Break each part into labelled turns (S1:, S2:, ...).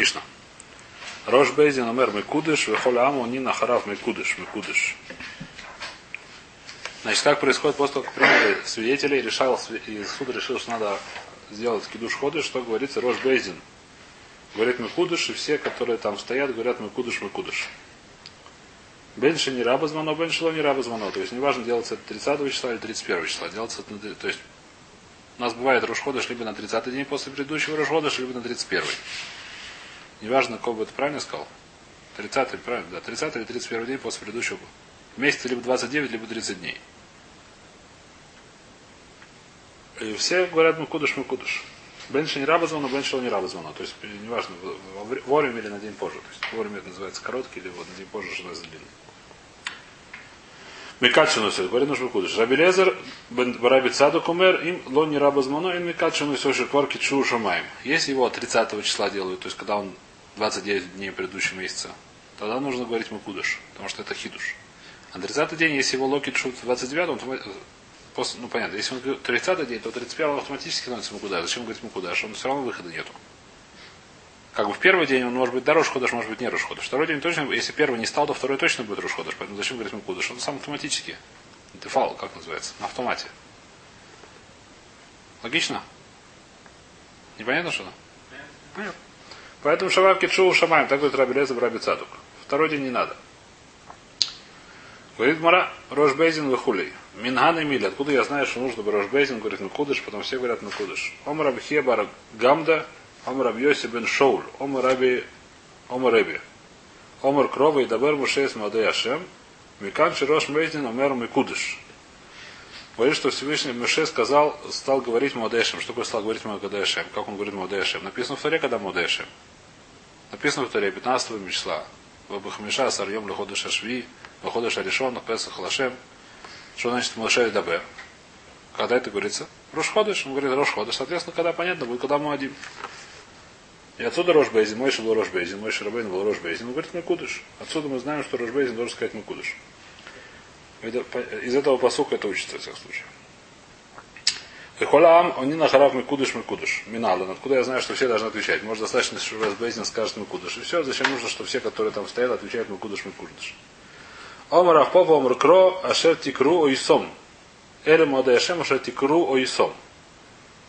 S1: Мишна. Рош Бейзин Омер Мекудыш, Вехоля Аму Нина Харав Мекудыш, Мекудыш. Значит, как происходит после того, как приняли свидетелей, решал, и суд решил, что надо сделать кидуш ходы, что говорится Рош Бейзин. Говорит Мекудыш, и все, которые там стоят, говорят Мекудыш, Мекудыш. Бенши не раба звано, беншило не раба звано. То есть неважно, делается это 30 числа или 31 числа. Делается это, то есть у нас бывает Рошходыш либо на 30 день после предыдущего Рошходыш, либо на 31. Неважно, бы это правильно сказал. 30 правильно, да, 30 или 31 день после предыдущего. Месяца либо 29, либо 30 дней. И все говорят Мукудыш, Мукудыш. Бенши не раба звона, Бенши не раба звона. То есть, неважно, вовремя или на день позже. То есть, вовремя это называется короткий, или вот на день позже, что называется длинный. Микачину все, говорит нужно кудыш. Рабелезер, Бараби Цадук умер, им ло не раба звоно, им Микачину все же кварки чу шамаем. Если его 30 числа делают, то есть когда он 29 дней предыдущего месяца, тогда нужно говорить Мукудыш, потому что это хидуш. А 30 день, если его локи чут 29, он после, ну понятно, если он 30 день, то 31 он автоматически становится Мукудаш. Зачем говорить Мукудаш? Он все равно выхода нету. Как бы в первый день он может быть дорож ходыш, может быть не рош ходыш. Второй день точно, если первый не стал, то второй точно будет рош ходыш. Поэтому зачем говорить Мукудаш? Он сам автоматически. Дефал, как называется? На автомате. Логично? Непонятно что-то? Понятно. Поэтому шавав китшу шамаем, так говорит Раби Леза Раби Цадук. Второй день не надо. Говорит Мара, Рош Бейзин выхулей. Минган и Мили. Откуда я знаю, что нужно бы Рош Бейзин? Говорит, Мекудыш, потом все говорят Мекудыш. Ом Рабхебар Гамда, Ом Раб Йоси бен Шоуль, Ом Раби, Ом Раби. Омар Крова и Дабер Мушес Мадей Ашем, Микан Рош Бейзин Омер Мекудыш. Говорит, что Всевышний Меше сказал, стал говорить Модешем. Что такое стал говорить Модешем? Как он говорит Модешем? Написано в Таре, когда Модешем. Написано в Таре 15 числа. Вабахмиша Сарьем Лехода Шашви, Лехода Шаришон, Песах Лашем. Что значит Мошель Дабе? Когда это говорится? Рошходыш. Он говорит Рошходыш. Соответственно, когда понятно будет, когда мы один. И отсюда Рошбейзин. Мойша был Рошбейзин. Мойша Рабейн был Рошбейзин. Он говорит Мекудыш. Отсюда мы знаем, что Рошбейзин должен сказать Мекудыш. Из этого посука это учится, в всяком случае. Эхолам, они на харав Мекудыш Мекудыш. Миналан. Откуда я знаю, что все должны отвечать? Может, достаточно, что Рошбейзин скажет Мекудыш. И все. Зачем нужно, что все, которые там стоят, отвечают Мекудыш Мекудыш. Омар Ахпова Омар Кро Ашер Тикру Ойсом. Эле Мадаяшем Ашер Тикру Ойсом.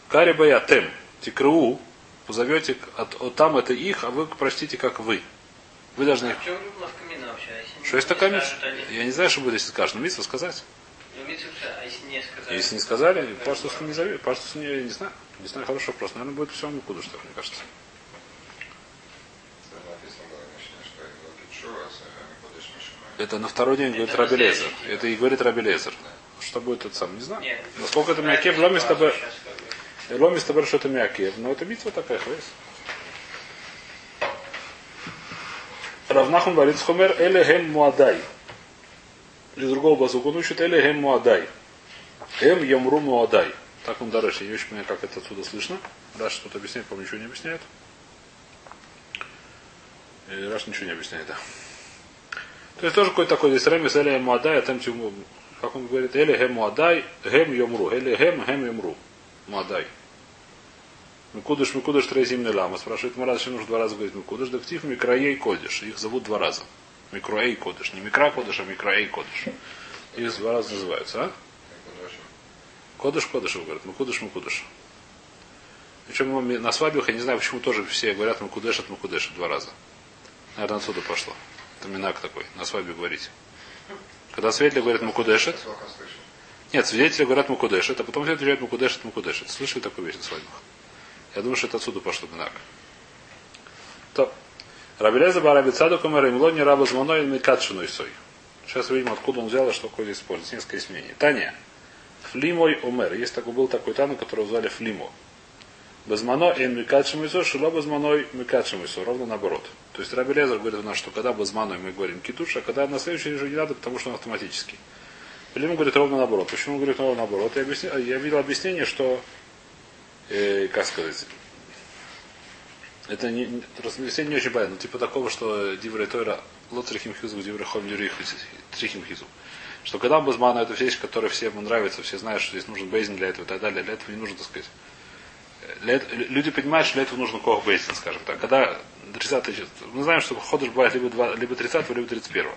S1: Кари Баятем. Тикру позовете, от, от, там это их, а вы прочтите как вы. Вы должны их... Что есть такая митсва? Я не знаю, что будет, если скажешь, но митсва сказать.
S2: А если не сказали?
S1: Если не сказали, паштус не зови, паштус не, не знаю. Не знаю, хороший вопрос. Наверное, будет все Микуду, что мне кажется. Это на второй день говорит Раби Лезер. Это и говорит Раби Лезер. Что будет это сам, не знаю.
S2: Нет.
S1: Насколько это Мякев, Ломис тобой. Ломис тобой, что это Мякев. Но это битва такая, хвейс. Равнахун говорит Хомер Эле Хем Муадай. Из другого базука он учит Эле Хем Муадай. Эм Ямру Муадай. Так он дальше. Я не очень понимаю, как это отсюда слышно. Раш что-то объясняет, по ничего не объясняет. И Раш ничего не объясняет, да. То есть тоже какой-то такой здесь ремес Эле Муадай, а там тему, как он говорит, Эле Хем Муадай, Хем Йомру. Эле Хем, Хем Йомру. Муадай. Микудыш, Микудыш, Трезимный лама. Спрашивает Мурат, зачем нужно два раза говорить Микудыш? Дактив, Микраей, Кодыш. Их зовут два раза. Микроэй, Кодыш. Не Микра, а Микраэй, Кодыш. Их два раза называются, а? Кодыш, Кодыш, говорят. Микудыш, Микудыш. Причем на свадьбах, я не знаю, почему тоже все говорят Микудеш от Микудеша два раза. Наверное, отсюда пошло. Это минак такой, на свадьбе говорить. Когда свидетели говорят Мукудешет, нет, свидетели говорят Мукудешет, а потом все отвечают Мукудешет, Мукудешет. Слышали такую вещь на свадьбах? Я думаю, что это отсюда пошло минак. То. Рабелеза Бараби Цадук Умер Имло не раба зманой Микатшину Исой. Сейчас видим, откуда он взял и что такое используется. Несколько изменений. Таня. Флимой Умер. Есть такой, был такой Тану, которого звали Флимо. Безмано эн микадшим исо, шило безманой микадшим исо. Ровно наоборот. То есть Раби говорит у нас, что когда безманой мы говорим китуш, а когда на следующий день уже не надо, потому что он автоматический. Или говорит ровно наоборот. Почему он говорит ровно наоборот? Я, объясни, я видел объяснение, что, э, как сказать, это не, не, не очень понятно. Типа такого, что Диврей Тойра Лотрихим Хизу, Диврей Хом Трихим Хизу. Что когда Базмана это вещь, которая всем нравится, все знают, что здесь нужен бейзин для этого и так далее. Для этого не нужно, так сказать, для, люди понимают, что для этого нужно кох бейсин, скажем так. Когда 30 число. Мы знаем, что ходыш бывает либо, 2, либо 30 либо 31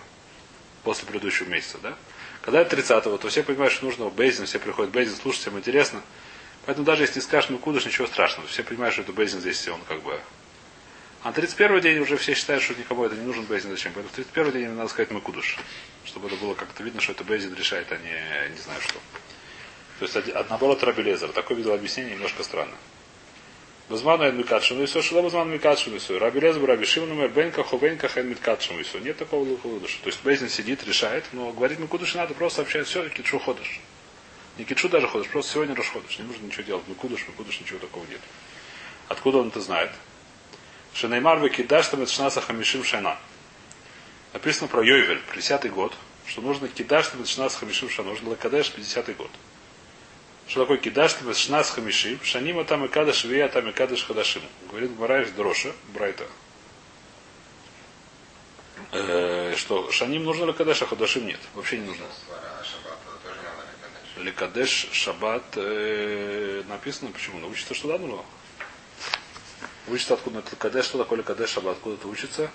S1: после предыдущего месяца, да? Когда это 30 то все понимают, что нужно Бейзин, все приходят Бейзин, слушать, всем интересно. Поэтому даже если скажешь Микудыш, ничего страшного. Все понимают, что это Бейзин здесь, он как бы... А 31 день уже все считают, что никому это не нужен Бейзин, зачем? Поэтому в 31 день надо сказать Микудыш. Чтобы это было как-то видно, что это Бейзин решает, а не, не знаю что. То есть, от, наоборот, Рабелезер. Такое видел объяснение немножко странно. Базману эн микадшину исо, шила базману микадшину исо. Раби Лезбу, Раби Шимону, мэр бенка, ховенка, хэн микадшину исо. Нет такого лукудыша. То есть Бейзин сидит, решает, но говорит микудыш надо, просто сообщает все, китшу ходыш. Не китшу даже ходишь, просто сегодня расходишь. Не нужно ничего делать. Микудыш, микудыш, ничего такого нет. Откуда он это знает? Шенеймар векидаш там шнаса хамишим шана. Написано про Йойвель, 50-й год, что нужно кидаш там шнаса хамишим шана. Нужно лакадеш 50-й год. Что такое кидаш тебе шнас хамишим? Шанима там и кадаш вея там и кадаш хадашим. Говорит Мараев Дроша, Брайта. Э, что шаним нужно ли кадаш, а хадашим нет. Вообще не нужно. Лекадеш Шаббат э, написано, почему? Ну, учится, что да, нужно. Учится откуда это Кадеш, что такое Лекадеш Шаббат, откуда это учится?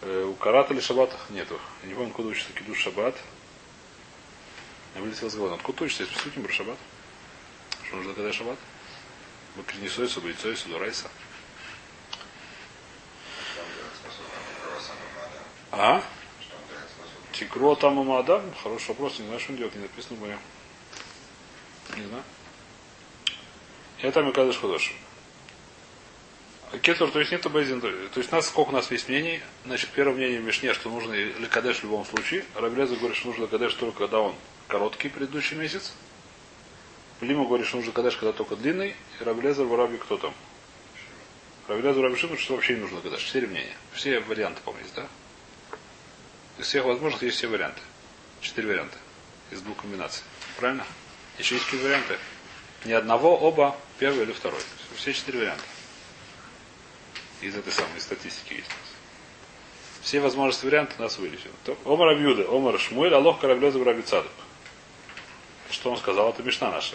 S1: Э, у Карата или Шаббата нету. Я не помню, откуда учится Кидуш Шаббат. Я вылетел с головы. Откуда учишься? Есть присутствуем про шаббат? Что нужно когда шаббат? Мы принесойся, бойцойся, дурайся. А? Тикро там и Мада? Хороший вопрос, не знаю, что он делает, не написано в Не знаю. Я там и Кадыш Худош. Кетур, то есть нету Бейзин. То есть у нас сколько у нас есть мнений. Значит, первое мнение в Мишне, что нужно Лекадеш в любом случае. Рабелеза говорит, что нужно Лекадеш только когда он короткий предыдущий месяц. Лима говорит, что нужно кадаш, когда только длинный. И Рабелезер в кто там? Рабелезер Раби что вообще не нужно кадаш. Четыре мнения. Все варианты, помните, да? Из всех возможных есть все варианты. Четыре варианта. Из двух комбинаций. Правильно? Еще есть какие варианты? Ни одного, оба, первый или второй. Все четыре варианта. Из этой самой статистики есть. Все возможности варианты у нас вылечены. Омар Абьюда, Омар Шмуэль, Алох Караблеза в Рабицадок. Что он сказал? Это Мишна наша.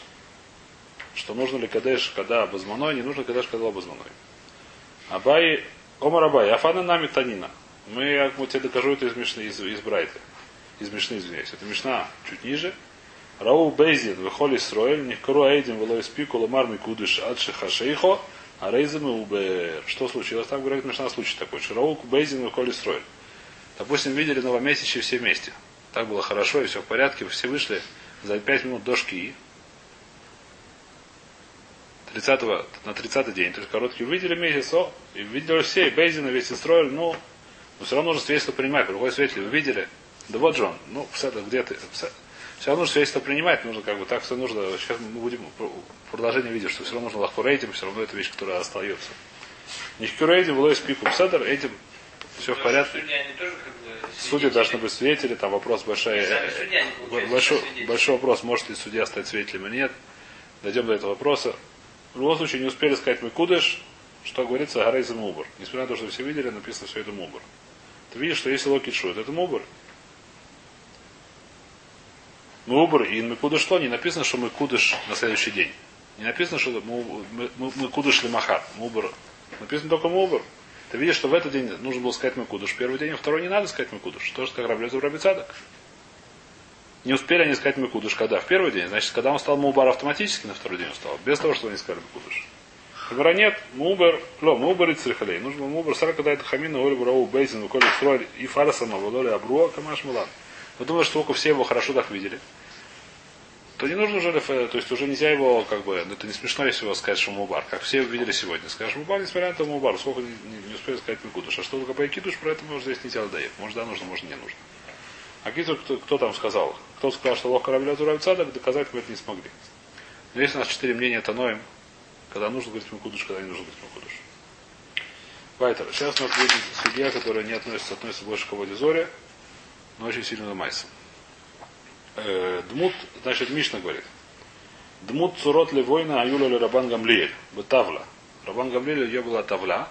S1: Что нужно ли кадеш, когда обозманой, не нужно кадеш, когда обозманой. Абай, Омар Абай, Афана нами Танина. Мы, я тебе докажу это из Мишны, из, из Брайта. Из Мишны, извиняюсь. Это Мишна чуть ниже. Рау Бейзин, выхоли строили, Нихкару Эйдин, Велой Спику, Ламар Микудыш, Адши Хашейхо, а Рейзам и Убер. Что случилось? Там говорит Мишна случай такой. Ширау Бейзин, выхоли строили. Допустим, видели новомесячие все вместе. Так было хорошо, и все в порядке, все вышли за 5 минут до шки, 30 на 30 день, то есть короткий, увидели месяц, о, и видели все, и Бейзина весь строили, ну, но все равно нужно свидетельство принимать. Другой свидетель, вы видели? Да вот же он, ну, где ты? Все равно нужно свидетельство принимать, нужно как бы так все нужно. Сейчас мы будем продолжение видеть, что все равно нужно лахурейдим, все равно это вещь, которая остается. Нихкюрейдим, влой спику, седер, этим все в порядке. Судьи должны быть свидетели, там вопрос большой, большой, большой вопрос, может ли судья стать свидетелем или нет. Дойдем до этого вопроса. В любом случае не успели сказать мы кудыш, что говорится Гарейза Мубр. Несмотря на то, что все видели, написано все это Мубр. Ты видишь, что если Локи Шут, это Мубр. Мубр и мы кудыш что? Не написано, что мы кудыш на следующий день. Не написано, что мы, кудыш лимахат. Мубр. Написано только Мубр. Ты видишь, что в этот день нужно было сказать Макудуш. Первый день, а второй не надо сказать Макудуш. Тоже как Раблезу Рабицадок. Не успели они сказать Макудуш, когда? В первый день. Значит, когда он стал Мубар автоматически на второй день он стал. Без того, что они сказали Макудуш. Говоря, нет, Мубер, ло, Мубер и Црихалей. Нужно Мубер, когда это хамина, Оли Бурау, Бейзин, Коли Строиль и Фарасама, Валоли Абруа, Камаш Мулан. Вы думаете, что все его хорошо так видели? то не нужно уже, то есть уже нельзя его, как бы, ну, это не смешно, если его сказать, что Мубар. Как все увидели сегодня. Скажешь, Мубар, несмотря на то Мубар, сколько не, не, не успели сказать Микудуш. А что только Байкидуш, про это мы уже здесь не дело дает. Может, да, нужно, может, не нужно. А кто, кто, кто там сказал? Кто сказал, что Лох корабля Туравцадок, доказать мы это не смогли. Но есть у нас четыре мнения Таноем, когда нужно говорить Микудуш, когда не нужно говорить Микудуш. Вайтер. Сейчас у нас будет судья, которая не относится, относится больше к Водизоре, но очень сильно на Майсом э, Дмут, значит, Мишна говорит. Дмут цурот ли война аюля ли Рабан Гамлиэль. Бетавла. Рабан Гамлиэль, ее была тавля,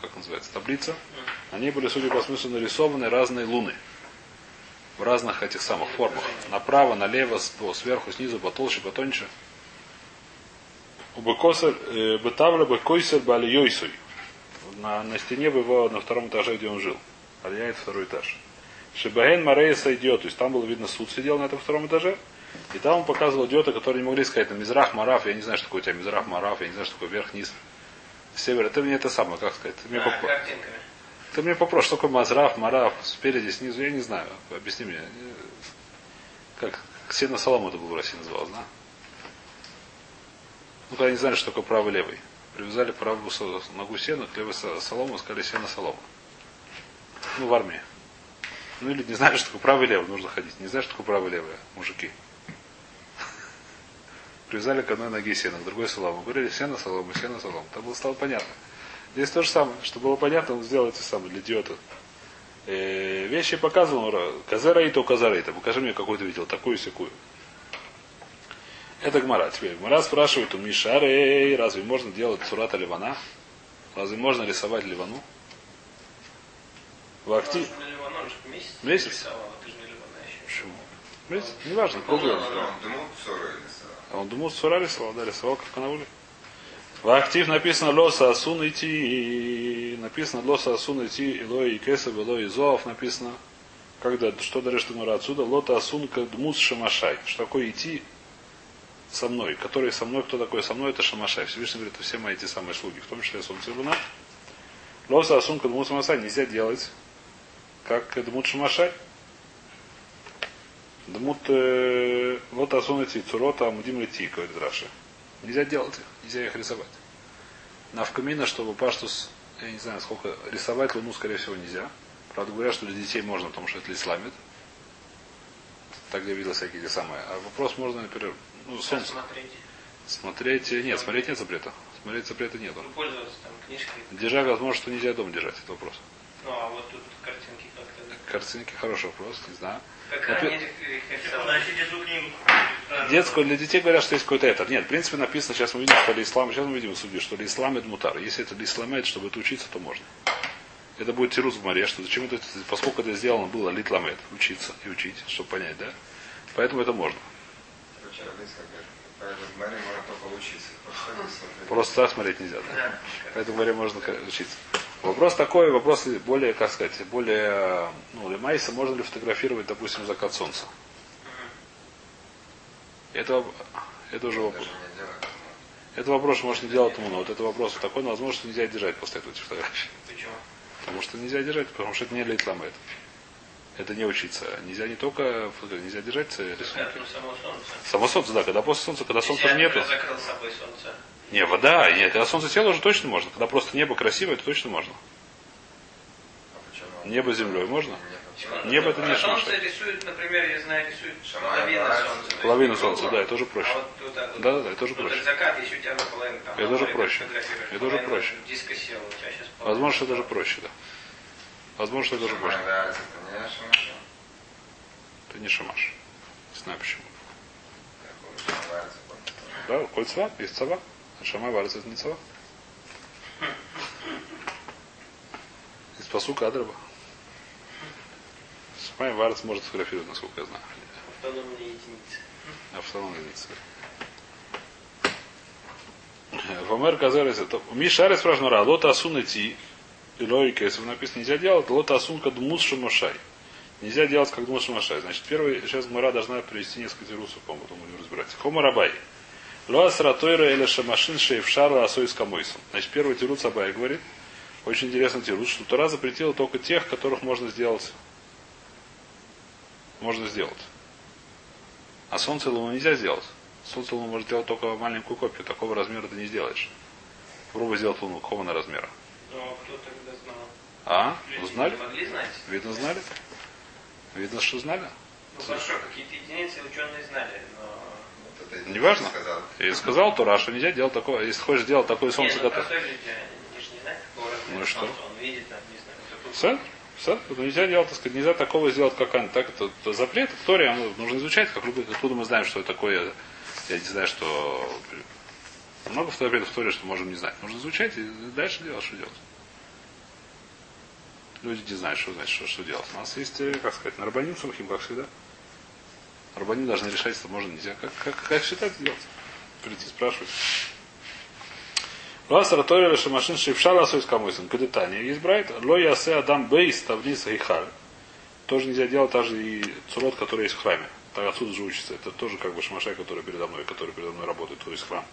S1: как называется, таблица. Ней были, судя по смыслу, нарисованы разные луны. В разных этих самых формах. Направо, налево, сверху, снизу, потолще, потоньше. Э, Бетавля Бекойсер Бали Йойсуй. на, на стене его на втором этаже, где он жил. Алия это второй этаж. Шибаген Марейса идет, то есть там было видно суд сидел на этом втором этаже. И там он показывал идиота, которые не могли сказать, на Мизрах, Мараф, я не знаю, что такое у тебя Мизрах, Мараф, я не знаю, что такое верх, низ, север. Ты мне это самое, как сказать? Ты мне,
S2: А,
S1: поп- ты мне попросишь, что такое Мазраф, Мараф, спереди, снизу, я не знаю. Объясни мне. Как Сено Солома это был в России называлось, да? Ну, когда не знали, что такое правый левый. Привязали правую ногу сена к левой со- солому, сказали сено солома. Ну, в армии. Ну или не знали, что такое правый и левый, нужно ходить. Не знаю, что такое правый и левый, мужики. Привязали к одной ноге сено, к другой солому. Говорили сено солома, сено солома. Там было стало понятно. Здесь то же самое. Чтобы было понятно, он сделал это самое для идиота. Э, вещи показывал, казарейта у казарейта. Покажи мне, какую ты видел, такую секую. Это Гмара. Теперь Гмара спрашивает у Мишарей, разве можно делать сурата ливана? Разве можно рисовать ливану? В акти...
S2: Ну, на Ливан, он же месяц.
S1: Месяц?
S2: еще.
S1: Почему? Месяц? Неважно, круглый. он.
S3: Думал, ссоры
S1: А он думал, сура рисовал, да, рисовал как канауле. В актив написано лоса асун идти, написано лоса асун идти, илой и кесов, илой и зоов написано. Когда, что даришь ты отсюда? Лота асун кадмус шамашай. Что такое идти со мной? Который со мной, кто такой со мной, это шамашай. Всевышний говорит, все мои эти самые слуги, в том числе солнце и луна. Лоса асун кадмус шамашай нельзя делать, как кадмут шамашай. Дмут э, вот асун идти, цурота, амудим идти, говорит Раша. Нельзя делать их, нельзя их рисовать. Навкамина, чтобы паштус, я не знаю, сколько, рисовать луну, скорее всего, нельзя. Правда, говорят, что для детей можно, потому что это исламит. Так я видел всякие те самые. А вопрос можно, например, ну, солнце.
S2: Смотреть.
S1: Смотреть, нет, смотреть нет запрета. Смотреть запрета нету.
S2: Ну, пользоваться там книжкой.
S1: Держать, возможно, что нельзя дома держать, это вопрос.
S2: Ну, а вот тут картинки как-то.
S1: Картинки хороший вопрос, не знаю.
S2: Как
S1: Напи-
S2: они их рисовали?
S4: Значит, эту книгу.
S1: Детскую для детей говорят, что есть какой-то это. Нет, в принципе написано, сейчас мы видим, что ли ислам, сейчас мы видим в суде, что ли ислам это мутар. Если это исламет, чтобы это учиться, то можно. Это будет тирус в море, что зачем это, поскольку это сделано было литламет, учиться и учить, чтобы понять, да? Поэтому это можно.
S3: Говорит, можно только учиться. Просто
S1: так смотреть нельзя, да? Поэтому в море можно учиться. Вопрос такой, вопрос более, как сказать, более, ну, лемайса, можно ли фотографировать, допустим, закат солнца? Это, это уже вопрос. Это вопрос, может не делать ему, но вот это вопрос такой, но возможно, что нельзя держать после этого эти фотографии.
S2: Почему?
S1: Потому что нельзя держать, потому что это не лейтламет. Это не учиться. Нельзя не только нельзя держать рисунки.
S2: само солнце.
S1: Само солнце, да, когда после солнца, когда солнца
S2: Если
S1: нету.
S2: закрыл собой солнце.
S1: Не, вода, нет, когда солнце село уже точно можно. Когда просто небо красивое, то точно можно.
S3: А почему?
S1: Небо с землей можно?
S3: Нет.
S1: Небо это не
S2: А солнце
S1: шамашай.
S2: рисует, например, я знаю, рисует половину солнца.
S1: Половину солнца, да, это уже проще.
S2: А вот так вот.
S1: Да, да, да, это уже проще.
S2: закат, если у тебя наполовину там.
S1: Это уже проще. Это уже проще.
S2: Диско сел, у тебя сейчас
S1: Возможно, это уже проще, да. Возможно, что это уже
S3: да, это не
S1: шамаш. Не знаю почему. Да, коль цва, есть цава. А шамай варится это не цава. Из посука Адраба. Шамай варец может сфотографировать, насколько я знаю.
S2: автономные единицы.
S1: Автономная единица. Фомер Казарес, это Мишарес спрашивает, Ра, лота асун идти, и логика, если написано, нельзя делать, лота асун кадмус шамашай. Нельзя делать как думал шамашай. Значит, первый, сейчас Мара должна привести несколько тирусов, по-моему, потом будем разбирать. Хома Рабай. Лоас ратойра или шамашин шейфшара асой с камойсом. Значит, первый тирус Абай говорит, очень интересный тирус, что Тора запретила только тех, которых можно сделать. Можно сделать. А солнце и луну нельзя сделать. Солнце и луну может делать только маленькую копию. Такого размера ты не сделаешь. Попробуй сделать луну какого размера.
S2: Но кто тогда знал?
S1: А? Узнали?
S2: не?
S1: Видно знали? Видно, что знали?
S2: Ну хорошо, какие-то единицы ученые знали, но...
S3: Вот
S1: Неважно.
S3: Сказал.
S1: И сказал Тура, что нельзя делать такое. Если хочешь делать такое солнце,
S2: Нет, ну, не размера
S1: Ну и что?
S2: солнце. Он видит, там, не знаю, какую-
S1: Все? Все? Это нельзя делать, так сказать, нельзя такого сделать, как они. Так, это, это запрет, оно нужно изучать, как любой, откуда мы знаем, что это такое. Я не знаю, что... Много запретов в Торе, что можем не знать. Нужно изучать и дальше делать, что делать. Люди не знают, что значит, что, что делать. У нас есть, э, как сказать, нарбаним сумхим, как всегда. Нарбаним должны решать, что можно, нельзя. Как, как, как считать делать? Прийти, спрашивать. Вас раторили шамашин шипшала сойс камойсен. Кадетания. Есть брайт. Ло ясе адам бейс тавниса гейхаль. Тоже нельзя делать, даже и цурот, который есть в храме. Так отсюда же учится. Это тоже как бы шамашай, который передо мной, который передо мной работает, то есть храм.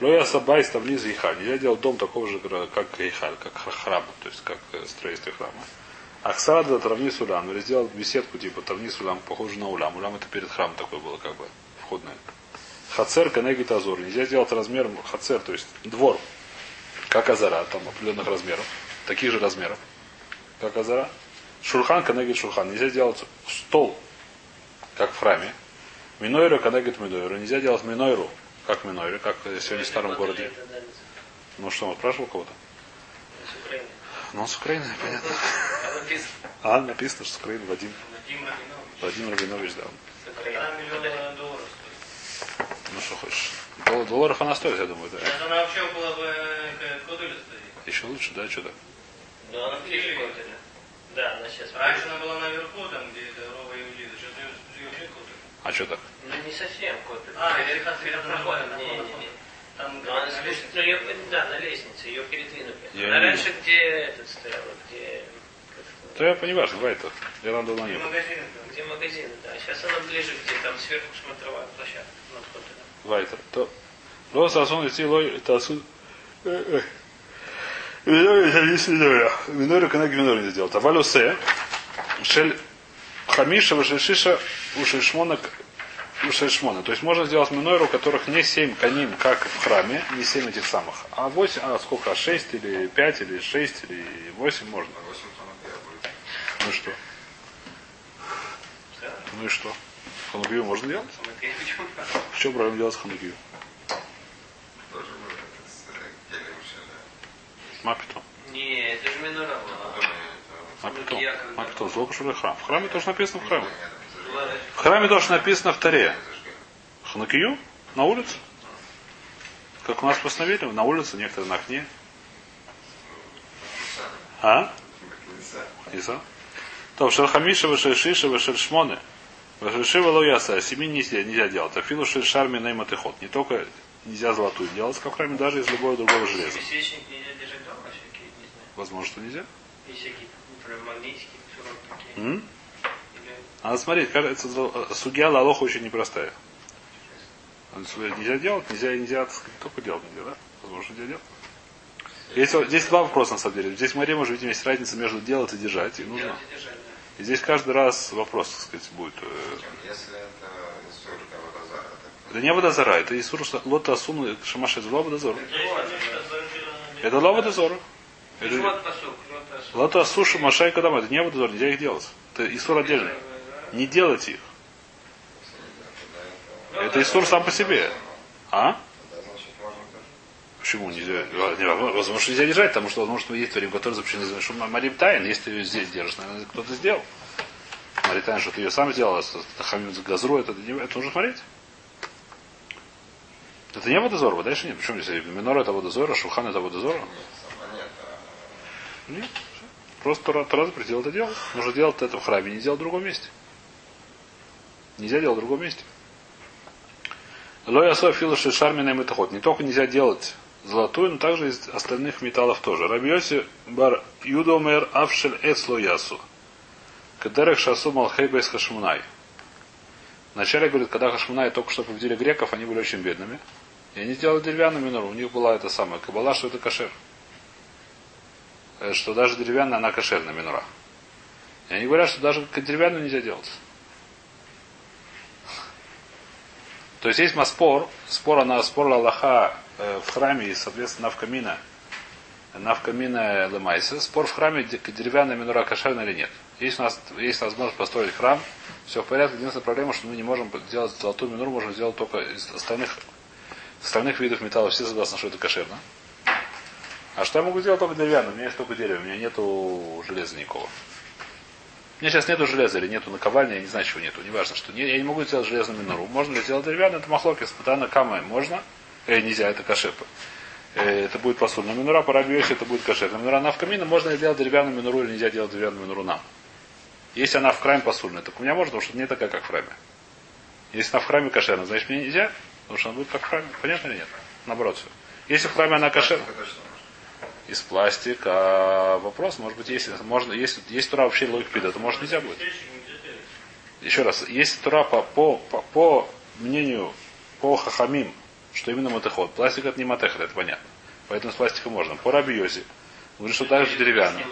S1: Лоя сабай ставниз гейхаль. Нельзя делать дом такого же, как гейхаль, как храм, то есть как э, строительство храма. Ахсада травни сулям. Или сделал беседку типа тавни сулям, похоже на улям. Улям это перед храмом такое было, как бы, входное. Хацер канегит азор. Нельзя делать размером хацер, то есть двор, как азара, там определенных размеров, таких же размеров, как азара. Шурхан канегит шурхан. Нельзя делать стол, как в храме. Минойру канегит минойру. Нельзя делать минойру, как минойру, как сегодня в старом городе. Ну что, он спрашивал кого-то? Ну, он с Украины, понятно.
S2: А написано
S1: А, написано, что с Украины Вадим.
S2: Вадим Рабинович.
S1: Да. Ну что хочешь. Дол- долларов она стоит, я думаю, да.
S4: Она вообще была бы э, кодуля стоит.
S1: Еще лучше, да, что-то.
S2: Да, она в Котеля. Да, она сейчас.
S4: Раньше она была наверху, там, где это Рова и Улида. Сейчас ее кодуля.
S1: А что так?
S2: Ну не совсем Котель.
S4: А, на
S2: проходом.
S4: входе,
S2: Не,
S4: на
S2: не, не.
S4: Там
S2: Ну, она
S4: на
S2: спустя-
S4: лестнице.
S2: ну, ее, да, на лестнице, ее передвинули.
S1: Я
S2: Она раньше где этот стоял, где,
S1: То я понимаю, что бывает это. Я там давно не
S4: И
S1: был.
S4: магазины там.
S2: где магазины, да. Сейчас она ближе, где там сверху смотровая площадка над Котелем.
S1: Вайтер. То. Ло сасон идти лой это отсюда. Минору канаги минору не сделал. Тавалю се. Шель хамиша вышешиша ушешмона ушешмона. То есть можно сделать минойру, у которых не семь каним, как в храме, не семь этих самых, а восемь, а сколько, или пять или шесть или восемь можно.
S3: На 8 ханукия будет.
S1: Ну и что? Ну и что? Ханукию можно делать? Чем проблема делать ханукию?
S3: С да.
S1: Мапиту.
S2: Не, это же минора была. Когда-
S1: Мапиту. Сколько что ли храм? В храме тоже написано в храме. Храме тоже написано в Таре. Ханукию? На улице? Как у нас постановили? На улице, некоторые на окне. А? Иса? То, шерхамиша, вешершиша, вешершмоны. Вешершива лояса, семи нельзя, нельзя делать. Афилу шершарми нейматыхот. Не только нельзя золотую делать, как храме, даже из любого другого железа.
S2: Знаю.
S1: Возможно, что нельзя.
S2: И всякие, например, магнитики, сурок такие.
S1: М?
S2: Или
S1: Надо смотреть, кажется, э, судья Лалоха очень непростая. Он судья Нельзя делать, нельзя, нельзя, только делать нельзя, да? Возможно, нельзя делать. Есть, вот- здесь два вопроса, на самом деле. Здесь в Маре, может быть, есть разница между делать и держать. И нужно.
S2: и да.
S1: Здесь каждый раз вопрос, так сказать, будет. э,
S3: Если это
S1: Это не водозора, это Исур Лота Асуну Шамаша, это
S4: зарегулировано.
S1: Это Лободозор. Это. Лота Асушу Машай Кадам, это не водозор, нельзя их делать. Это Исур отдельный. Не делать их.
S3: это...
S1: Исур сам по себе. А? Почему нельзя? А, не, Возможно, нельзя держать, потому что, возможно, есть творим, который запрещено сделать. Что Марим Тайн, если ты ее здесь держишь, наверное, кто-то сделал. Марим Тайн, что ты ее сам сделал, а хамим газру, это, это нужно смотреть. Это не водозор, вы дальше нет. Почему здесь минор это водозора, шухан это водозора?
S3: Нет, а.
S1: Просто Тора запретил это делать. Нужно делать это в храме, не делать в другом месте. Нельзя делать в другом месте. Лоя Софила Шишармина Метахот. Не только нельзя делать золотую, но также из остальных металлов тоже. Рабиоси бар Юдомер Авшель Эцло Ясу. Кадерек Шасу Малхейбес Хашмунай. Вначале, говорит, когда Хашмунай только что победили греков, они были очень бедными. И они сделали деревянную минору. У них была это самая кабала, что это кашер. Э, Что даже деревянная, она кошерная минура. И они говорят, что даже деревянную нельзя делать. То есть есть маспор, спор на спор Аллаха э, в храме и, соответственно, навкамина, навкамина лемайса. Спор в храме, де- деревянная минура кошерная или нет. Есть у нас, есть возможность построить храм, все в порядке. Единственная проблема, что мы не можем сделать золотую минуру, можем сделать только из остальных, остальных видов металла. Все согласны, что это кошерно. А что я могу сделать только деревянную? У меня есть только дерево, у меня нету железа никакого. У меня сейчас нету железа или нету наковальни, я не знаю, чего нету. Неважно, что. Не- Я не могу сделать железную минору. Можно ли сделать деревянную? Это махлоки с патана камы. Можно? Э, нельзя, это кашепа. Э, это будет посуд. Но минура по рабиосе это будет кашер. Но минура на камина, можно ли сделать деревянную минуру или нельзя делать деревянную минуру нам. Если она в храме посудная, так у меня можно, потому что не такая, как в храме. Если она в храме кошерная, значит мне нельзя, потому что она будет как в храме. Понятно или нет? Наоборот все. Если в храме она кошерная. Из пластика. А вопрос, может быть, если можно, если есть тура вообще логик пида, то может нельзя будет. Еще раз, если тура по, по, по, по мнению, по хахамим, что именно матехот, пластик это не матехот, это понятно. Поэтому с пластиком можно. По рабиозе. Говорит, что также деревянное.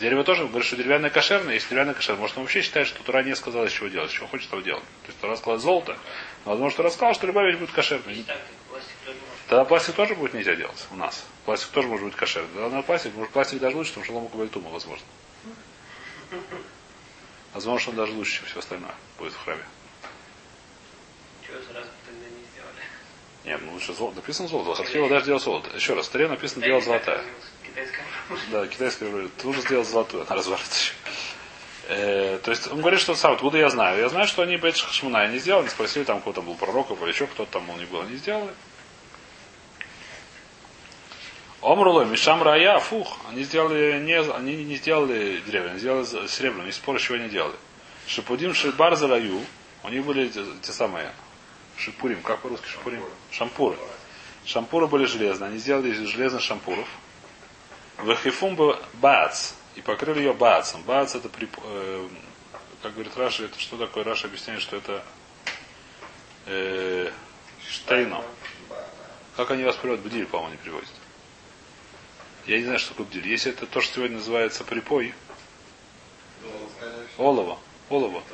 S1: Дерево тоже говорит, что деревянное кошерное, если деревянное кошерное. Может, он вообще считает, что Тура не сказала, из чего делать, чего хочет, того делать. То есть Тура сказала золото, но возможно, что рассказал, что любая вещь будет кошерной.
S2: И так, пластик тоже может.
S1: Тогда пластик тоже будет нельзя делать у нас. Пластик тоже может быть кошерный. Тогда на пластик, может пластик даже лучше, чем шалому кабальтума, возможно. Возможно, что он даже лучше, чем все остальное будет в храме.
S2: Чего сразу тогда не сделали?
S1: Нет, ну лучше золото. Написано золото. Хотела даже делать золото. Еще раз, в таре написано делать золотая.
S2: Китайская
S1: Да, китайская говорит, ты лучше сделать золотую, она разворачивается. Э, то есть он говорит, что сам, откуда я знаю? Я знаю, что они Бет Шмуна не сделали, спросили, там кто-то был пророк, или еще кто-то там у них был, они сделали. Омруло, Мишам Рая, фух, они сделали не, они не сделали древние, они сделали серебряным, не спор, чего они делали. Шипудим Шибар за Раю, у них были те, те самые Шипурим, как по-русски Шипурим? Шампуры. Шампуры были железные, они сделали из железных шампуров. וחיפום בעץ. И покрыли ее בעץ ом. בעץ это при, э, как говорит Раши, это что такое? Раши объясняет, что это э, штейно. Как они вас переводят? בדיל, по-моему, не переводят. Я не знаю, что такое בדיל. Если это то, что сегодня называется припой, олово. Олово.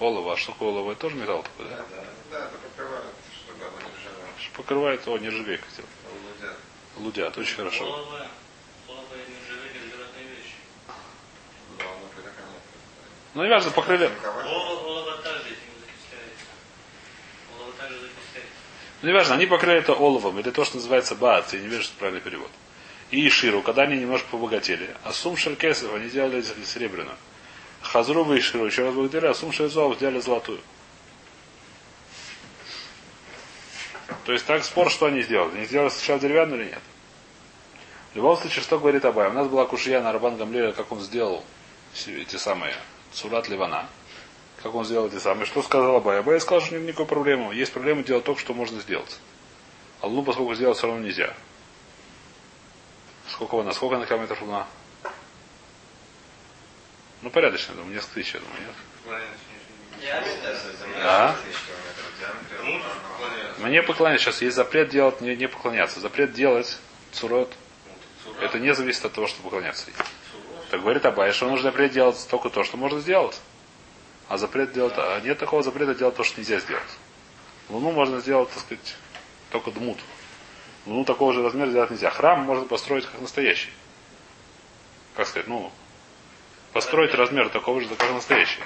S1: Олово. А что такое олово? Это тоже металл такой, да?
S3: Да, это покрывает, чтобы оно не ржавело.
S1: Что покрывает, о, нержавейка хотел.
S3: Лудят.
S1: Лудят, очень хорошо.
S4: Олово, олово и нержавейка это вещи.
S1: Ну, неважно, покрыли.
S4: Олово, олово также этим закисляется. Олово также закисляется.
S1: Ну, неважно, они покрыли это оловом, или то, что называется баат, я не вижу, что правильный перевод. И Иширу, когда они немножко побогатели. А сум шеркесов они сделали из- серебряную. Хазру и Иширу еще раз благодаря, а сум шерзов сделали золотую. То есть так спор, что они сделали. Они сделали сначала деревянную или нет? В любом случае, что говорит Абай? У нас была кушья на Арбан Гамлея, как он сделал эти самые Сурат Ливана. Как он сделал эти самые. Что сказал Абай? Абай сказал, что нет никакой проблемы. Есть проблема делать то, что можно сделать. А луну, поскольку сделать все равно нельзя. Сколько она? Сколько на километров луна? Ну, порядочно, я думаю, несколько тысяч, я думаю, нет? А? Мне поклоняться. Сейчас есть запрет делать, не, не поклоняться. Запрет делать цурот. Это не зависит от того, что поклоняться. Так говорит Абай, что нужно запрет делать только то, что можно сделать. А запрет делать, а нет такого запрета делать то, что нельзя сделать. Луну можно сделать, так сказать, только дмут. Луну такого же размера сделать нельзя. Храм можно построить как настоящий. Как сказать, ну, построить размер такого же, как настоящий.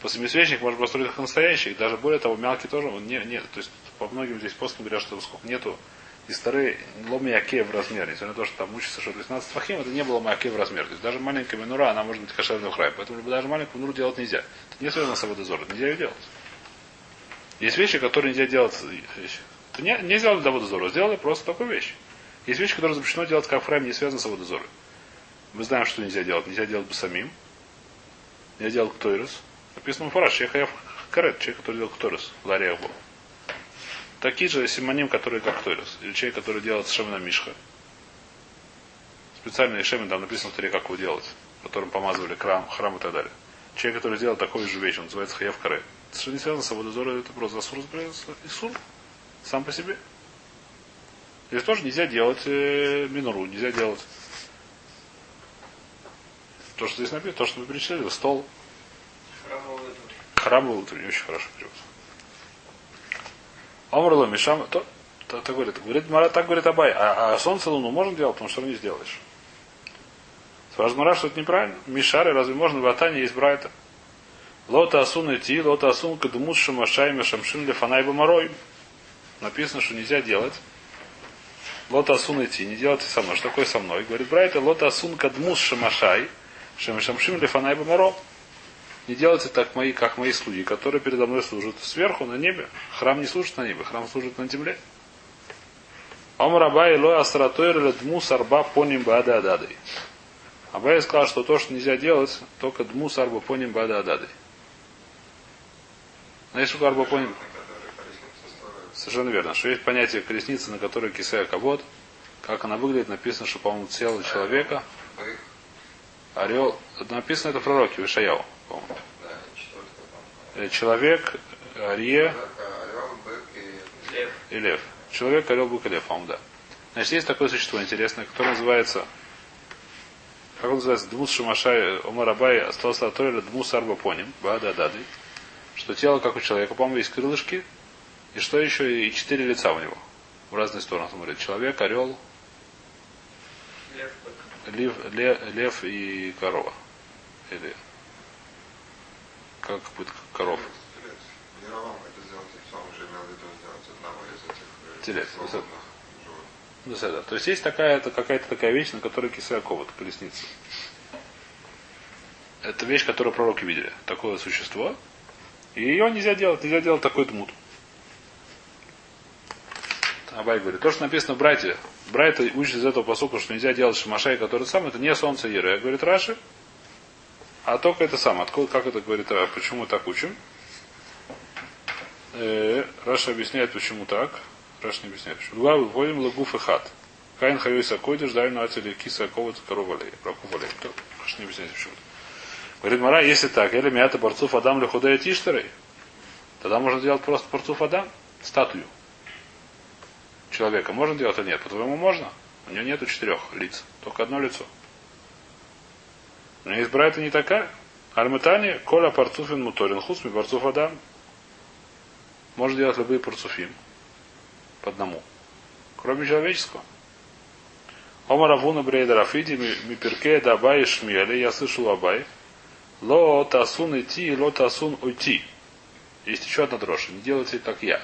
S1: Посемисвечник можно построить как настоящий. Даже более того, мелкий тоже, он не, не, то есть по многим здесь постам говорят, что сколько нету и старые ломияке в размере. Несмотря на то, что там учится, что 12 фахим, это не было маяке в размер. То есть даже маленькая минура, она может быть кошерной в храме. Поэтому даже маленькую минуру делать нельзя. Это не связано с водозор, нельзя ее делать. Есть вещи, которые нельзя делать. Это не, не сделали для водозора, сделали просто такую вещь. Есть вещи, которые запрещено делать как в храме, не связаны с водозором. Мы знаем, что нельзя делать. Нельзя делать бы самим. Нельзя делать ктойрос. Написано фараш, человек карет, человек, который делал ктойрос, лария был. Такие же симоним, которые как ктойрос. Или человек, который делает шемена мишха. Специальный шемен, там написано в таре, как его делать. Которым помазывали храм, храм и так далее. Человек, который сделал такую же вещь, он называется хаяв каре. Это не связано с водозором, это просто засур, исур. Сам по себе. Здесь тоже нельзя делать э, минору, нельзя делать то, что здесь написано, то, что мы перечислили, стол,
S2: Храмовый дух.
S1: храмовый утренний, очень хорошо перевод. Омрло Мишам, то, то, то говорит, говорит, Мара так говорит Абай, а, а солнце луну можно делать, потому что не сделаешь. Спрашивает Мара, что это неправильно. Мишары, разве можно в Атане есть Брайта? Лота асун идти, лота асун кадмус шамашай шамшин лефанай бамарой. Написано, что нельзя делать. Лота асун идти, не делайте со мной. Что такое со мной? Говорит Брайта, лота асун кадмус шамашай шамшин лефанай бамаро. Не делайте так мои, как мои слуги, которые передо мной служат сверху на небе. Храм не служит на небе, храм служит на земле. Омар Абай лой асратойр дмус арба поним бада ададой. Абай сказал, что то, что нельзя делать, только дмус арба поним бада ададой. Знаешь, что арба поним? Совершенно верно. Что есть понятие колесницы, на которой кисая кавод, Как она выглядит, написано, что, по-моему, тело человека, орел. Написано это в пророке, в Ишаяу, по-моему.
S3: да.
S1: Э, Человек, арье
S3: и
S2: Лев.
S1: Человек, орел, бык и лев, по-моему, да. Значит, есть такое существо интересное, которое называется как он называется? Дмус Шамашай Омар Абай остался от Дмус Арба Поним, Бада Дады, что тело, как у человека, по-моему, есть крылышки, и что еще, и четыре лица у него. В разные стороны смотрит. Человек, орел,
S2: Лев,
S1: лев, ле- лев и корова. Или как будет коров?
S3: Телец. Это э,
S1: Телец. Ну, это. То есть есть такая, это какая-то такая вещь, на которой кисая ковод, колесница. Это вещь, которую пророки видели. Такое существо. И ее нельзя делать, нельзя делать такой дмут. Абай говорит, то, что написано в Брайте, Брайта учит из этого посука, что нельзя делать шамашай, который сам, это не солнце Ера, говорит Раши, а только это сам. Откуда, как это говорит, а почему так учим? Э, Раша объясняет, почему так. Раш не объясняет. почему. Два выводим лагуф и хат. Каин хаюй сакойдыш, дай на ацели киса ковод коровалей. Ракувалей. Раш не объясняет, почему. Говорит Мара, если так, или мята борцов Адам ли худая тиштерой, тогда можно делать просто борцов Адам, статую человека. Можно делать или нет? По-твоему, можно? У него нету четырех лиц, только одно лицо. Но избра это не такая. Армитани, Коля Парцуфин Муторин, Хусми Парцуф Адам. Можно делать любые парцуфим. По одному. Кроме человеческого. Омар Авуна Брейда Рафиди, Миперке Дабай Шмели, я слышал Абай. Ло тасун идти, ло тасун уйти. Есть еще одна дрожь. Не делайте, как я.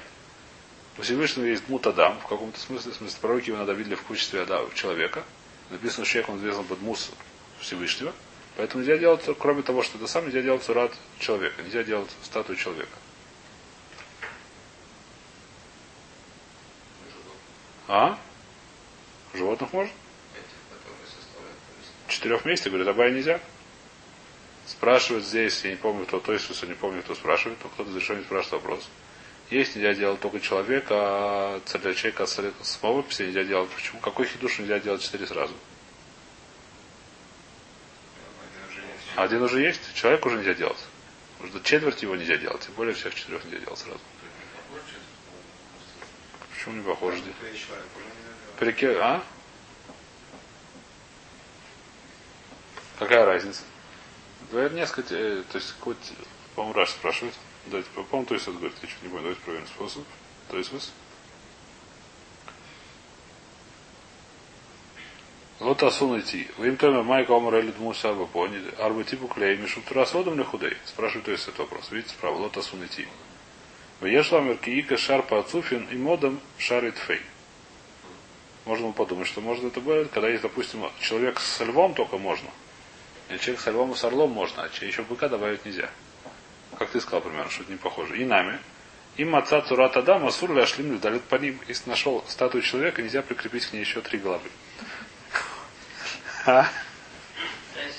S1: У Всевышнего есть дмут Адам, в каком-то смысле, в смысле, пророки его надо видели в качестве Адама, человека. Написано, что человек он известен под мус Всевышнего. Поэтому нельзя делать, кроме того, что это сам, нельзя делать сурат человека. Нельзя делать статую человека. А? Животных можно? Четырех месте, говорит, Абай нельзя. Спрашивает здесь, я не помню, кто, то есть, не помню, кто спрашивает, то кто-то решение спрашивает вопрос. Есть нельзя делать только человека, а для человека самого писи нельзя делать. Почему? Какой хидуш нельзя делать четыре сразу?
S3: Один уже есть.
S1: Человек уже нельзя делать. Уже четверть его нельзя делать, тем более всех четырех нельзя делать сразу. Почему не похоже? Переке... А? Какая разница? Говорят, несколько, э, то есть, какой по-моему, Раш спрашивает. Давайте, по-моему, то есть, вот говорит, я чуть не понял, давайте проверим способ. То есть, вас. Вот асун идти. Вы им томе майка омар или арба поняли. Арба типу клей, мишу турасодом ли худей? Спрашивает, то есть, этот вопрос. Видите, справа, лот асун идти. Вешла меркиика шар по ацуфин и модом шарит фей. Можно подумать, что может это будет, когда есть, допустим, человек с львом только можно. Или человек с львом и с орлом можно, а еще быка добавить нельзя. Как ты сказал, примерно, что это не похоже. И нами. Им отца Цурат Адам, Асур Ляшлим по ним. Если нашел статую человека, нельзя прикрепить к ней еще три головы. А?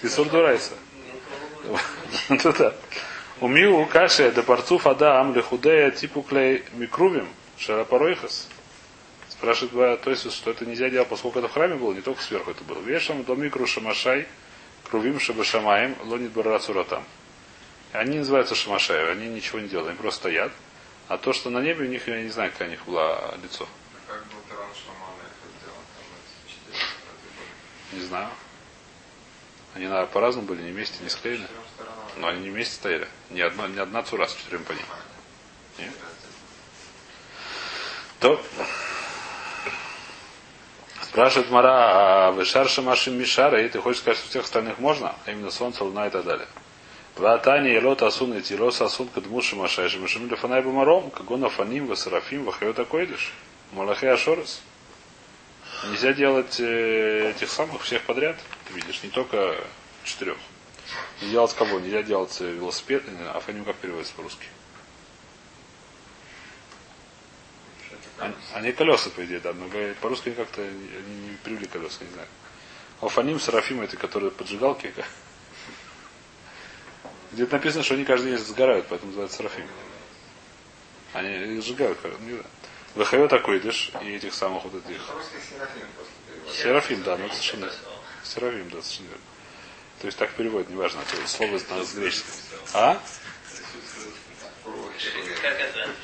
S1: И Сурдурайса. Да. Умил каши де парцуф Адам лехудея типу клей микрувим шарапоройхас. Спрашивает то есть, что это нельзя делать, поскольку это в храме было, не только сверху это было. Вешам до микру шамашай, крувим шабашамаем, лонит барацуратам. Они называются шамашаев, они ничего не делают, они просто стоят. А то, что на небе, у них, я не знаю, какое у них было лицо.
S3: А как был Таран это? Там эти статуи были.
S1: Не знаю. Они наверное, по-разному были, не вместе, не склеены. Но они не вместе стояли. Ни одна, ни одна цура с четырем по ним. Нет? То. Спрашивает Мара, а Вешар Шамашим Мишара, и ты хочешь сказать, что всех остальных можно? А именно солнце, луна и так далее. Ватани елот асун и тирос асун кадму шамашай шамашим лефанай бумаром, кагона фаним васарафим вахайот акойдыш. Малахе ашорес. Нельзя делать э, этих самых всех подряд. Ты видишь, не только четырех. Не делать кого? Нельзя делать э, велосипед. не знаю, Афаним как переводится по-русски? Они, они колеса, по идее, да, но по-русски как-то они не привели колеса, не знаю. Алфаним, Сарафим, это которые поджигалки. Где-то написано, что они каждый день сгорают, поэтому называются Сарафим. Они их сжигают, не знаю. Выхайот такой идешь, и этих самых вот этих.
S3: Серафим
S1: да, ну это совершенно. Серафим, да, совершенно верно. То есть так переводит, неважно, это слово из с греческого. А?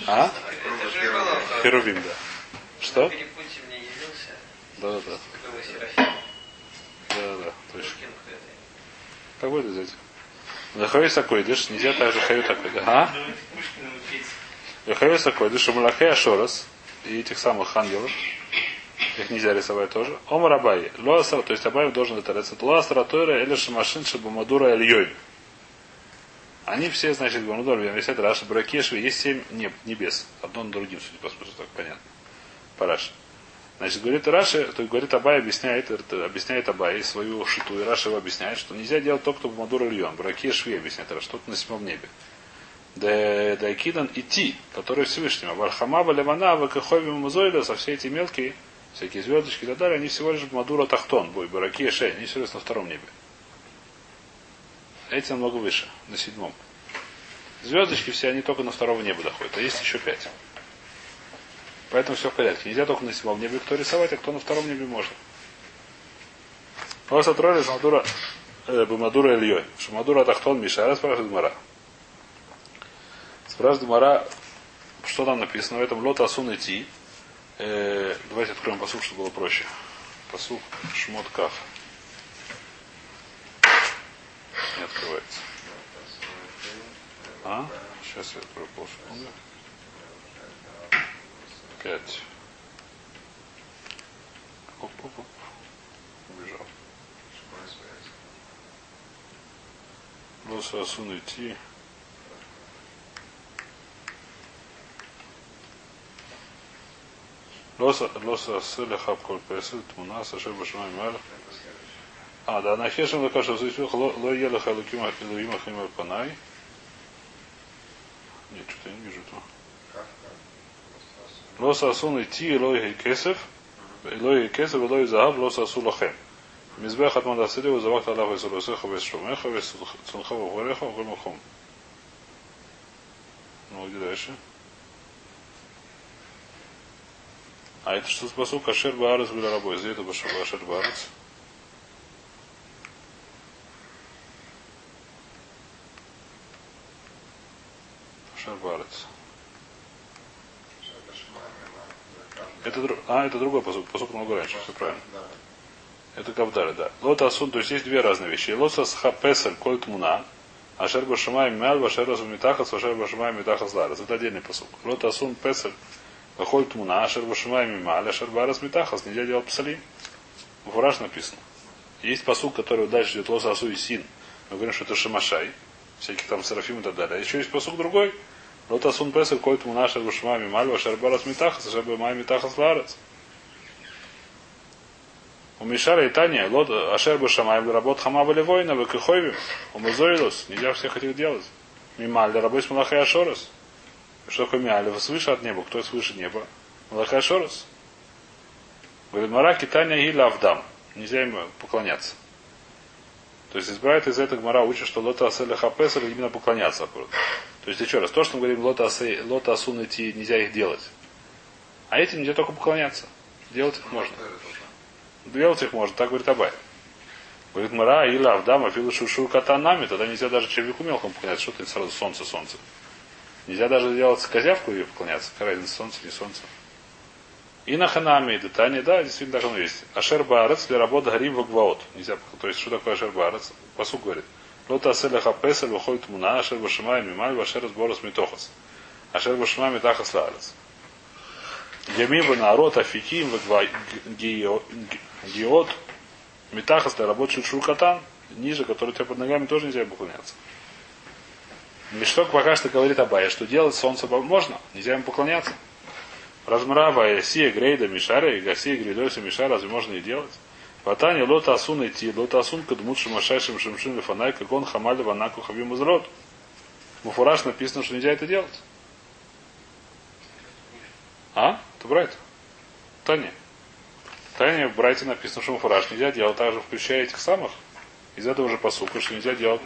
S1: А? Херувим, да. Что?
S2: Перепутье мне явился.
S1: Да, да, да. Да, да, да. Точно. Какой это взять? Захавей сакойдыш, нельзя также хаю такой. А? Захавей сакойдыш, Мулахей Ашорас и этих самых ангелов. Их нельзя рисовать тоже. Омар Абай. Лоасра, то есть Абай должен это рисовать. Лоасра Тойра или Шамашин Шабамадура Ильёй. Они все, значит, Бамадур, висят Раша, Бракешви, есть семь неб, небес. Одно на другим, судя по смыслу, так понятно. Параш. Значит, говорит Раши, то говорит Абай, объясняет, объясняет Абай свою шиту, и Раши его объясняет, что нельзя делать то, кто Бамадур Ильон. Браки Шви объясняет Раши, что-то на седьмом небе. Да Дайкидан идти, который Всевышнего. Вархама Валевана, Вакахови Мазоида, со все эти мелкие, всякие звездочки и так далее, они всего лишь Мадура Тахтон, бой, Бараки Шей, они все лишь на втором небе. Эти намного выше, на седьмом. Звездочки все, они только на второго неба доходят, а есть еще пять. Поэтому все в порядке. Нельзя только на седьмом небе кто рисовать, а кто на втором небе может. Просто тролли Шамадура, э, Бамадура Ильей. Шамадура Тахтон Мишара спрашивает Мара. Спрашивает Мара, что там написано в этом Лота Асун идти. Э, давайте откроем посук, чтобы было проще. Посук Шмот Кaf. Не открывается. А? Сейчас я открою полсекунды. Пять. Оп-оп-оп. Убежал. Лоса Асун идти. Лоса Лоса Асыля Хаб Коль Песет Муна Сашер Башмай Мар. А, да, на Хешем Лакаша Зуйсвих Ло Ела Халукима Илуима Химар Панай. Нет, что-то я не вижу этого. Лоса Асун идти Лой Кесев. Лой Кесев Лой Захав Лоса Асу Лохем. מזבח את מנדסי וזבחת עליו וסולוסיך ושומך וצונך ובחוריך ובכל מקום. Ну, где дальше? А это что спасу? Кашер Баарец были рабой. За это Башер Баарец. Это, а, это другой посук. Посук много раньше, все правильно. Это Кавдара, да. Лота Асун, то есть есть две разные вещи. Лота Сха Песель Коль Тмуна, Ашер Башамай Мял, Вашер Разу Митахас, Вашер Башамай Митахас Ларас. Это отдельный посук. Лота Асун Песель Коль Тмуна, Ашер Башамай Мималь, Ашер Барас Митахас. Нельзя делать псалим. Фураж написано. Есть посук, который дальше идет Лоса Асу и Син. Мы говорим, что это Шамашай. Всякие там Серафим и так далее. А еще есть посук другой. Лота Асун Песель Коль Тмуна, Ашер Башамай Мималь, Вашер Барас Митахас, Ашер Башамай Митахас Ларас. У Мишара и Таня, лот Ашер Башамай, работ Хама Валевойна, Векихойвим, у Мазоилус, нельзя всех этих делать. Мималь, работ Малахай Ашорас. Что такое Миаль? Свыше от неба. Кто свыше неба? Малахай Ашорас. Говорит, Мараки Таня и Лавдам. Нельзя им поклоняться. То есть избирает из этого Гмара учит, что Лота Аселя Хапесер именно поклоняться. То есть еще раз, то, что мы говорим Лота, Асе, лота нельзя их делать. А этим нельзя только поклоняться. Делать их можно. Делать их можно, так говорит Абай. Говорит, Мара, или Авдама, Филу Шушу Катанами, тогда нельзя даже червяку мелкому поклоняться, что ты сразу солнце, солнце. Нельзя даже делать козявку и поклоняться. Какая разница, солнце, не солнце. И на ханами, и детане, да, действительно так оно есть. Ашер Баарец для работы Гарим Вагваот. Нельзя, то есть, что такое Ашер Баарец? Посук говорит. Лота Аселя Хапесель, выходит Муна, Ашер Башимай, Мималь, Ашер Сборос Митохас. Ашер Башимай, Митахас Ларец. Ямиба народ афиким геот метахас для работы шуркатан ниже, который у тебя под ногами тоже нельзя поклоняться. Мишток пока что говорит Абая, что делать солнце можно, нельзя ему поклоняться. Размрава Сия Грейда Мишара и Гасия Грейдоса Мишара разве можно и делать? Ватани лота асун идти, лота асун кадмут шимашайшим шимшин лифанай, как он хамали ванаку хавим изрод. Муфураж написано, что нельзя это делать. А? Это Брайт. Таня. Таня в Брайте написано, что Муфураж нельзя делать, также включая этих самых. Из этого же посука, что нельзя делать.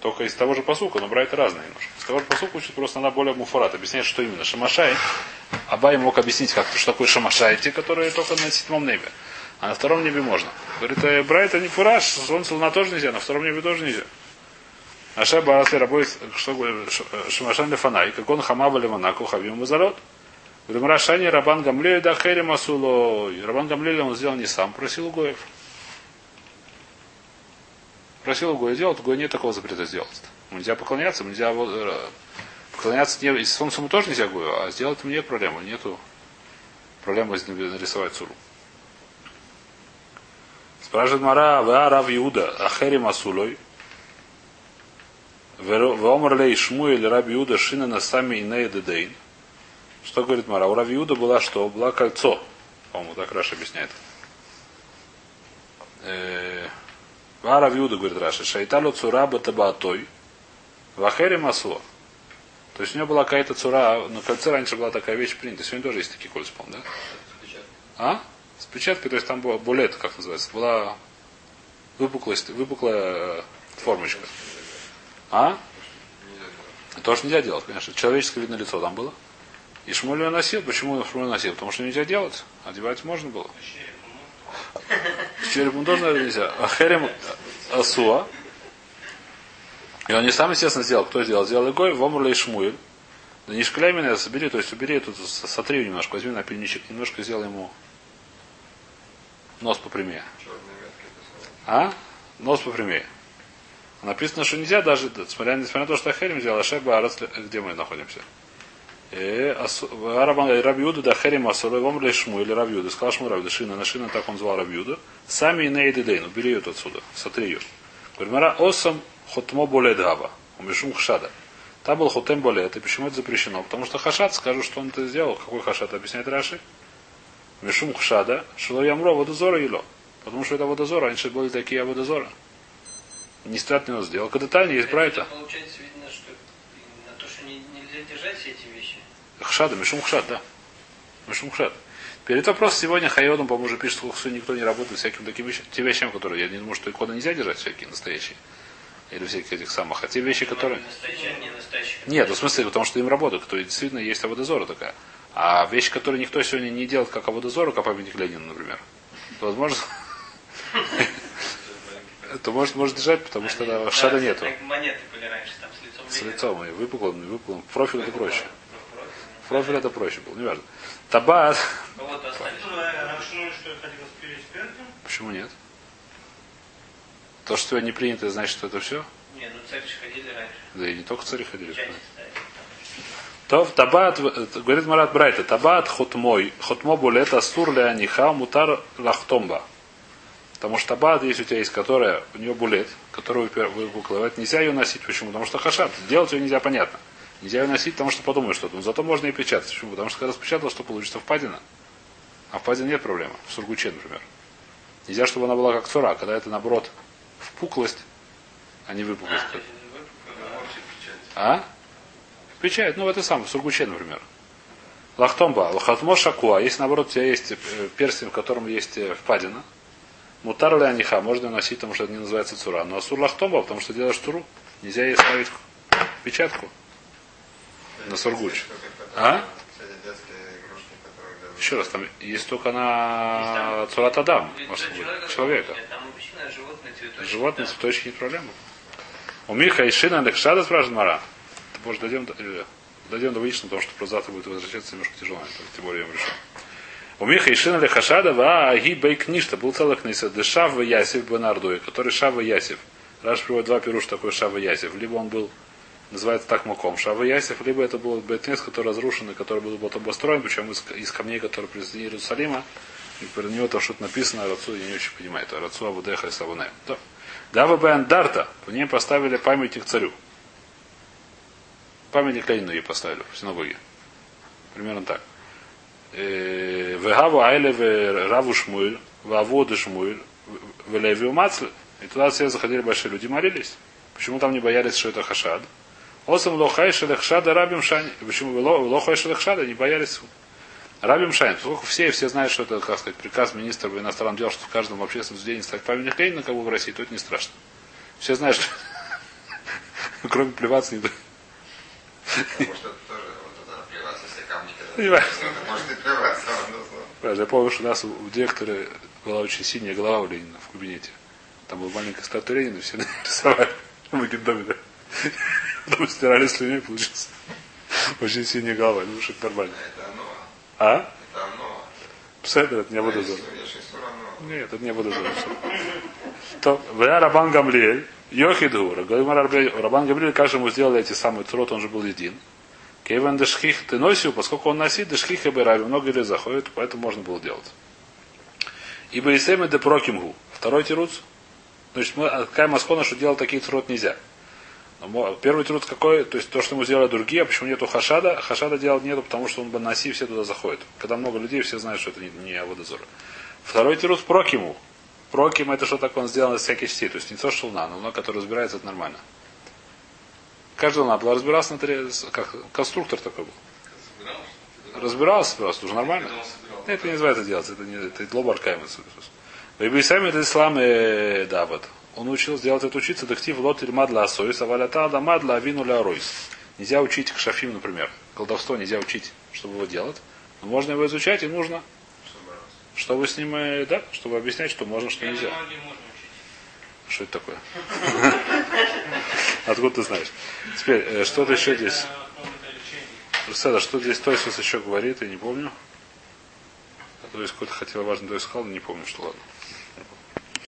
S1: Только из того же посука, но брайта разные немножко. Из того же посука учит просто она более муфарат. Объясняет, что именно. Шамашай. Абай мог объяснить как-то, что такое шамашай, те, которые только на седьмом небе. А на втором небе можно. Говорит, э, брайта не фураж, солнце луна тоже нельзя, на втором небе тоже нельзя. Аша Барасли работает, что говорит, Шамашан Лефанай, как он хамава леванаку хавим мазарот. Говорим, Рашани Рабан Гамлель да хери масулой. Рабан Гамлель он сделал не сам, просил у Гоев. Просил у Гоя делать, у Гоя нет такого запрета сделать. Нельзя поклоняться, нельзя вот, э, поклоняться не, и солнцу ему тоже нельзя Гою, а сделать ему нет проблемы, нету проблемы нарисовать суру. Спрашивает Мара, Ва Рав Иуда, Ахери Масулой, Вомар лей Шмуэль Раби Иуда Шина на сами Инея Дедейн. Что говорит Мара? У Раби Иуда была что? Была кольцо. По-моему, так Раша объясняет. Ва Раби Иуда, говорит Раша, Шайталу Цураба Табаатой, Вахери Масло. То есть у него была какая-то цура, на кольце раньше была такая вещь принята. Сегодня тоже есть такие кольца, по да? А? С печаткой, то есть там была булет, как называется, была выпуклость, выпуклая э, формочка. А? Тоже нельзя делать, конечно. Человеческое видно лицо там было. И Шмуль носил. Почему Шмуль носил? Потому что нельзя делать. Одевать можно было. С черепом тоже, наверное, нельзя. А Херем Асуа. И он не сам, естественно, сделал. Кто сделал? Сделал Игой, Вомрла и Шмуэль. Да не шкаляй меня, собери, то есть убери тут, сотри немножко, возьми на пельничек, немножко сделай ему нос попрямее. А? Нос попрямее. Написано, что нельзя даже, несмотря, несмотря на то, что Ахерим сделал, Ашек Баарас, где мы находимся? Рабиуда да Херим Асурой Вомрли Шму или Рабиуда. Сказал Шму Рабиуда, Шина на Шина, так он звал Рабиуда. Сами Нейды Дейн, убери ее отсюда, сотри ее. Говорит, Осам Хотмо Болет Гава, Умешум Хшада. Там был Хотем Болет, и почему это запрещено? Потому что Хашат, скажу, что он это сделал. Какой Хашат, объясняет Раши? Мишум Хшада, Шило Ямро, Водозора Ило. Потому что это Водозора, раньше были такие Водозора. Не страт не сделал. Когда Таня есть Брайта.
S2: Получается, видно, что на то, что не, нельзя держать все эти вещи.
S1: Хшада, Мишум Хшад, да. Мишум Хшад. Перед вопрос сегодня Хайодом, по-моему, уже пишет, что никто не работает всяким таким вещам, те вещам, которые, я не думаю, что иконы нельзя держать всякие настоящие. Или всяких этих самых. А те вещи, которые...
S2: Настоящие, не настоящие.
S1: Нет, ну, в смысле, потому что им работают, то действительно есть Аводозора такая. А вещи, которые никто сегодня не делает, как Аводозора, как памятник Ленина, например, то, возможно, то может, может держать, потому что
S2: Они,
S1: да, шада
S2: да,
S1: нету.
S2: как Монеты были раньше, там с лицом
S1: С
S2: Ленина.
S1: лицом и выпуклым, и выпуклым. Профиль это проще.
S2: Профиль.
S1: Это проще был, не важно. Табат.
S4: С переспертом?
S1: Почему нет? То, что не принято, значит, что это все?
S2: Не, ну царь же ходили раньше.
S1: Да и не только цари ходили.
S2: Ставили.
S1: То в табат, говорит Марат Брайта, табат хотмой, хотмо булет астур ля аниха мутар лахтомба. Потому что табат, если у тебя есть, которая, у нее булет, которую выпуклывает, нельзя ее носить. Почему? Потому что хашат. Делать ее нельзя, понятно. Нельзя ее носить, потому что подумаешь что-то. Но зато можно и печатать. Почему? Потому что когда распечатал, что получится впадина. А впадина нет проблемы. В сургуче, например. Нельзя, чтобы она была как цура, когда это наоборот впуклость, а не выпуклость.
S2: А.
S1: А? Печать, ну это самое, в сургуче, например. Лахтомба, лахатмо шакуа. Если наоборот у тебя есть э, перстень, в котором есть э, впадина, мутар ли аниха, можно носить, потому что это не называется цура. Но асур лахтомба, потому что делаешь туру, нельзя ей ставить печатку на сургуч. А? Еще раз, там есть только на цурат адам,
S2: Для
S1: может быть,
S2: человека, животные цветочки.
S1: Не проблема. У Миха и Шина Лехшада спрашивает Мара. Может, до, э, дойдем до Ваишна, потому что завтра будет возвращаться немножко тяжело, то тем более я им решил. У Миха и Шина Лехашада ва аги бейкништа был целых нейса дешав Ясев Бенардуи, который Шава Ясев. Раш приводит два пируш такой Шава Ясев. Либо он был называется так маком Шава Ясев, либо это был Бетнес, который разрушен, и который был вот обостроен, причем из, из камней, которые из Иерусалима. И про него там что-то написано, Рацу я не очень понимаю. Это Рацу Абудеха и Савуне. Дава Бен Дарта, в ней поставили памятник царю. Памятник Ленину ей поставили в синагоге. Примерно так. Э, Вегаву Айле Раву Шмуэль, Ваводы Шмуэль, в Левию Мацль. И туда все заходили большие люди, молились. Почему там не боялись, что это хашад? Осам лохай шелехшада рабим шани. Почему лохай шелехшада не боялись Рабим Шайн, поскольку все все знают, что это, как сказать, приказ министра иностранных дел, что в каждом общественном заведении ставить памятник Ленина, бы в России, то это не страшно. Все знают, что Кроме плеваться не
S3: Может, это тоже плеваться, камни Может и плеваться,
S1: Я помню, что у нас у директора была очень синяя голова у Ленина в кабинете. Там была маленькая статуя Ленина, все нарисовали. Мы да. Потом стирали слюней, получился. Очень синяя голова, ну что это нормально.
S3: Это оно.
S1: А? Пседер, это не буду. Нет, это не буду. То, Вля Рабан Гамлиэль, Йохидгу, Рабан Гамлиэль, как же ему сделали эти самые цурот, он же был един. Кейвен Дешхих ты носил, поскольку он носит, Дешхих и Берави, много людей заходит, поэтому можно было делать. И Бейсеме де Прокимгу. Второй тируц. Значит, мы, какая Маскона, что делать такие цурот нельзя. Первый труд какой? То есть то, что ему сделали другие, а почему нету хашада? Хашада делать нету, потому что он бы носи, все туда заходят. Когда много людей, все знают, что это не, не Аводозор. Второй тирус прокиму. Проким это что такое? Он сделан из всяких частей. То есть не то, что луна, но луна, который разбирается, это нормально. Каждая луна была разбирался на три, как конструктор такой был. Разбирался просто, уже нормально. Это не называется делать, это не это лобар каймец. Вейбисами это ислам э, Давид. Он учил сделать это учиться, дактив лот ильмад ла асойс, а валята дамад ла авину ля аройс. Нельзя учить к шафим, например. Колдовство нельзя учить, чтобы его делать. Но можно его изучать и нужно, чтобы с ним, э, да, чтобы объяснять, что можно, что нельзя. Что это такое? Откуда ты знаешь? Теперь, э, что-то еще здесь.
S4: Это какое-то лечение.
S1: Седа, что здесь Тойсус еще говорит, я не помню. А то есть какой-то хотел важный Тойс сказал, но не помню, что ладно.